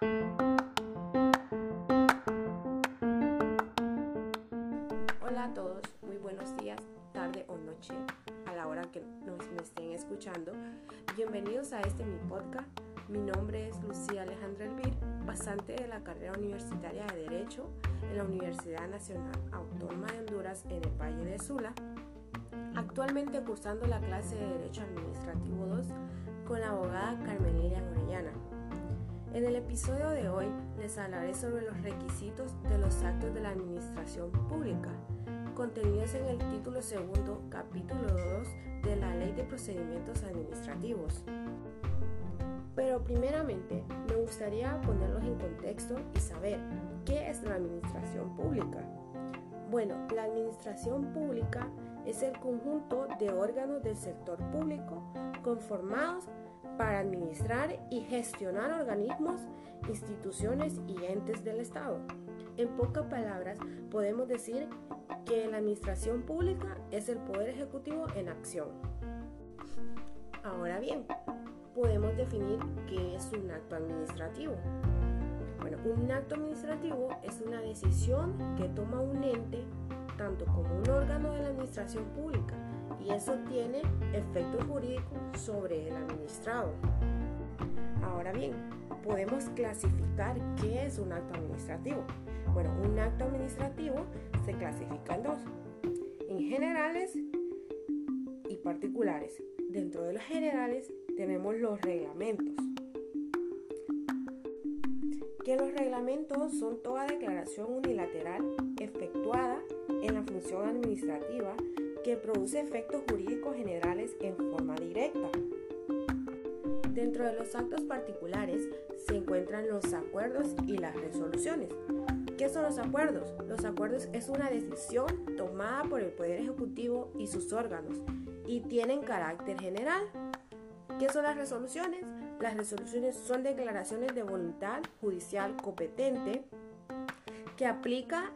Hola a todos, muy buenos días, tarde o noche, a la hora que nos me estén escuchando. Bienvenidos a este mi podcast. Mi nombre es Lucía Alejandra Elvir, pasante de la carrera universitaria de Derecho en la Universidad Nacional Autónoma de Honduras en el Valle de Sula. Actualmente cursando la clase de Derecho Administrativo 2 con la abogada Carmelilia Orellana. En el episodio de hoy les hablaré sobre los requisitos de los actos de la administración pública, contenidos en el título segundo, capítulo 2 de la Ley de Procedimientos Administrativos. Pero primeramente me gustaría ponerlos en contexto y saber qué es la administración pública. Bueno, la administración pública es el conjunto de órganos del sector público conformados para administrar y gestionar organismos, instituciones y entes del Estado. En pocas palabras, podemos decir que la administración pública es el poder ejecutivo en acción. Ahora bien, podemos definir qué es un acto administrativo. Bueno, un acto administrativo es una decisión que toma un ente, tanto como un órgano de la administración pública, y eso tiene efectos jurídicos sobre el administrado. Ahora bien, podemos clasificar qué es un acto administrativo. Bueno, un acto administrativo se clasifica en dos, en generales y particulares. Dentro de los generales tenemos los reglamentos. Que los reglamentos son toda declaración unilateral efectuada en la función administrativa que produce efectos jurídicos generales en forma directa. Dentro de los actos particulares se encuentran los acuerdos y las resoluciones. ¿Qué son los acuerdos? Los acuerdos es una decisión tomada por el Poder Ejecutivo y sus órganos y tienen carácter general. ¿Qué son las resoluciones? Las resoluciones son declaraciones de voluntad judicial competente que aplica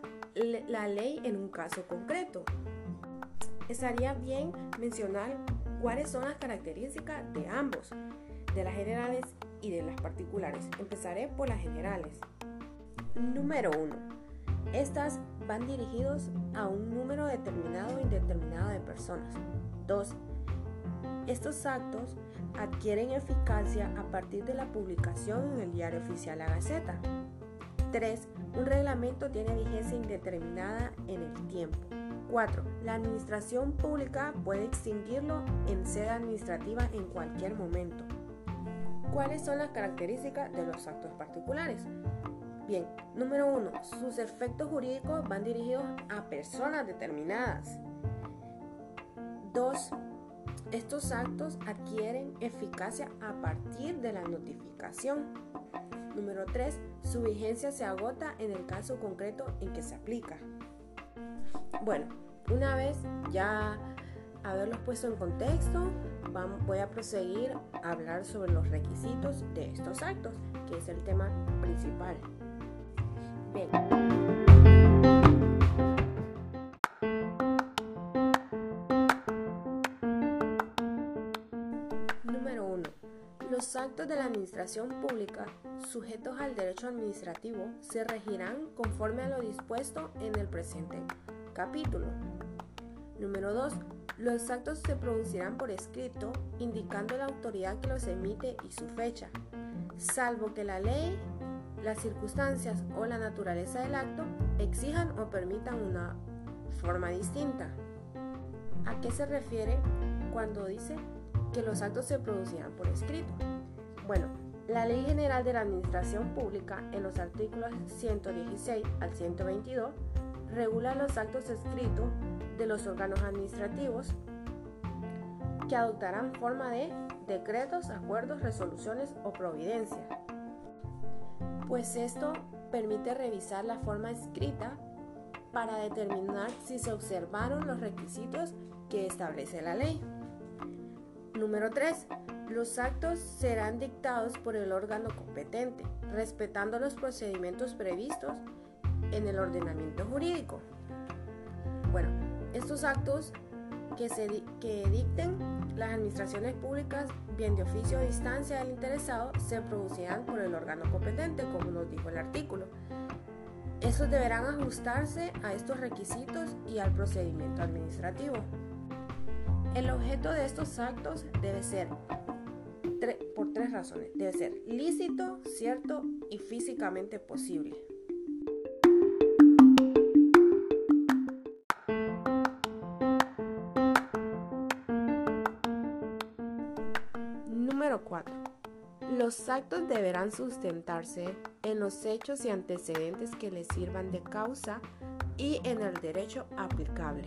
la ley en un caso concreto estaría bien mencionar cuáles son las características de ambos, de las generales y de las particulares. Empezaré por las generales. Número 1. Estas van dirigidos a un número determinado o indeterminado de personas. 2. Estos actos adquieren eficacia a partir de la publicación en el diario oficial La Gaceta. 3. Un reglamento tiene vigencia indeterminada en el tiempo. 4. La administración pública puede extinguirlo en sede administrativa en cualquier momento. ¿Cuáles son las características de los actos particulares? Bien, número 1. Sus efectos jurídicos van dirigidos a personas determinadas. 2. Estos actos adquieren eficacia a partir de la notificación. Número 3. Su vigencia se agota en el caso concreto en que se aplica. Bueno, una vez ya haberlos puesto en contexto, voy a proseguir a hablar sobre los requisitos de estos actos, que es el tema principal. Bien. Número 1. Los actos de la administración pública sujetos al derecho administrativo se regirán conforme a lo dispuesto en el presente capítulo. Número 2. Los actos se producirán por escrito, indicando la autoridad que los emite y su fecha, salvo que la ley, las circunstancias o la naturaleza del acto exijan o permitan una forma distinta. ¿A qué se refiere cuando dice que los actos se producirán por escrito? Bueno, la Ley General de la Administración Pública en los artículos 116 al 122 regula los actos escritos de los órganos administrativos que adoptarán forma de decretos, acuerdos, resoluciones o providencias. Pues esto permite revisar la forma escrita para determinar si se observaron los requisitos que establece la ley. Número 3. Los actos serán dictados por el órgano competente, respetando los procedimientos previstos en el ordenamiento jurídico. Bueno, estos actos que, se, que dicten las administraciones públicas, bien de oficio o distancia del interesado, se producirán por el órgano competente, como nos dijo el artículo. Estos deberán ajustarse a estos requisitos y al procedimiento administrativo. El objeto de estos actos debe ser, por tres razones, debe ser lícito, cierto y físicamente posible. 4. Los actos deberán sustentarse en los hechos y antecedentes que les sirvan de causa y en el derecho aplicable.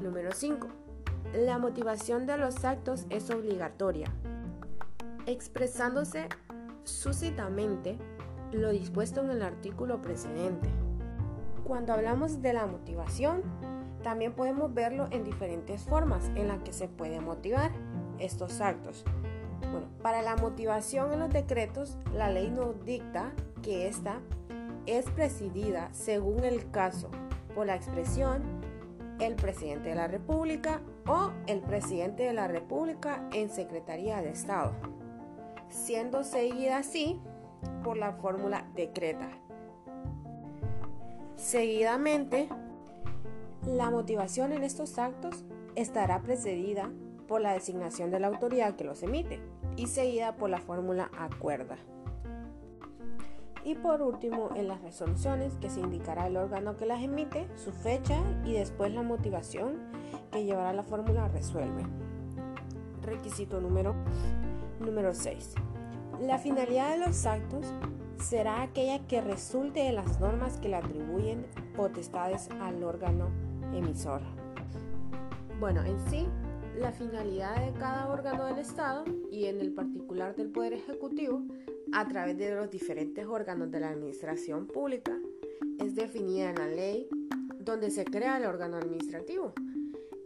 Número 5. La motivación de los actos es obligatoria, expresándose súcitamente lo dispuesto en el artículo precedente. Cuando hablamos de la motivación, también podemos verlo en diferentes formas en las que se puede motivar estos actos. Bueno, para la motivación en los decretos, la ley nos dicta que esta es presidida, según el caso, por la expresión el presidente de la República o el presidente de la República en Secretaría de Estado, siendo seguida así por la fórmula decreta. Seguidamente, la motivación en estos actos estará precedida por la designación de la autoridad que los emite y seguida por la fórmula acuerda. Y por último, en las resoluciones que se indicará el órgano que las emite, su fecha y después la motivación que llevará la fórmula resuelve. Requisito número, número 6. La finalidad de los actos será aquella que resulte de las normas que le atribuyen potestades al órgano emisor. Bueno, en sí, la finalidad de cada órgano del Estado y en el particular del Poder Ejecutivo a través de los diferentes órganos de la administración pública es definida en la ley donde se crea el órgano administrativo.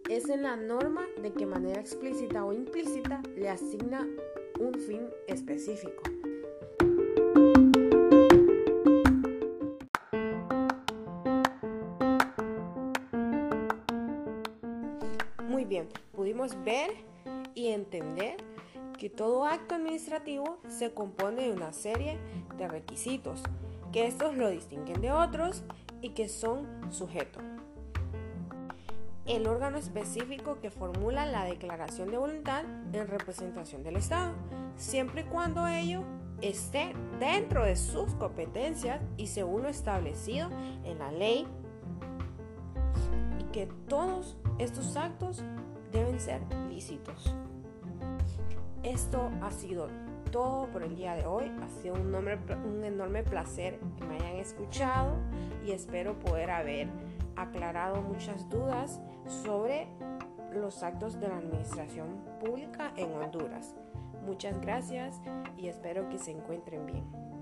Es en la norma de que manera explícita o implícita le asigna un fin específico. Pudimos ver y entender que todo acto administrativo se compone de una serie de requisitos, que estos lo distinguen de otros y que son sujetos. El órgano específico que formula la declaración de voluntad en representación del Estado, siempre y cuando ello esté dentro de sus competencias y según lo establecido en la ley, y que todos estos actos deben ser lícitos. Esto ha sido todo por el día de hoy. Ha sido un, un enorme placer que me hayan escuchado y espero poder haber aclarado muchas dudas sobre los actos de la administración pública en Honduras. Muchas gracias y espero que se encuentren bien.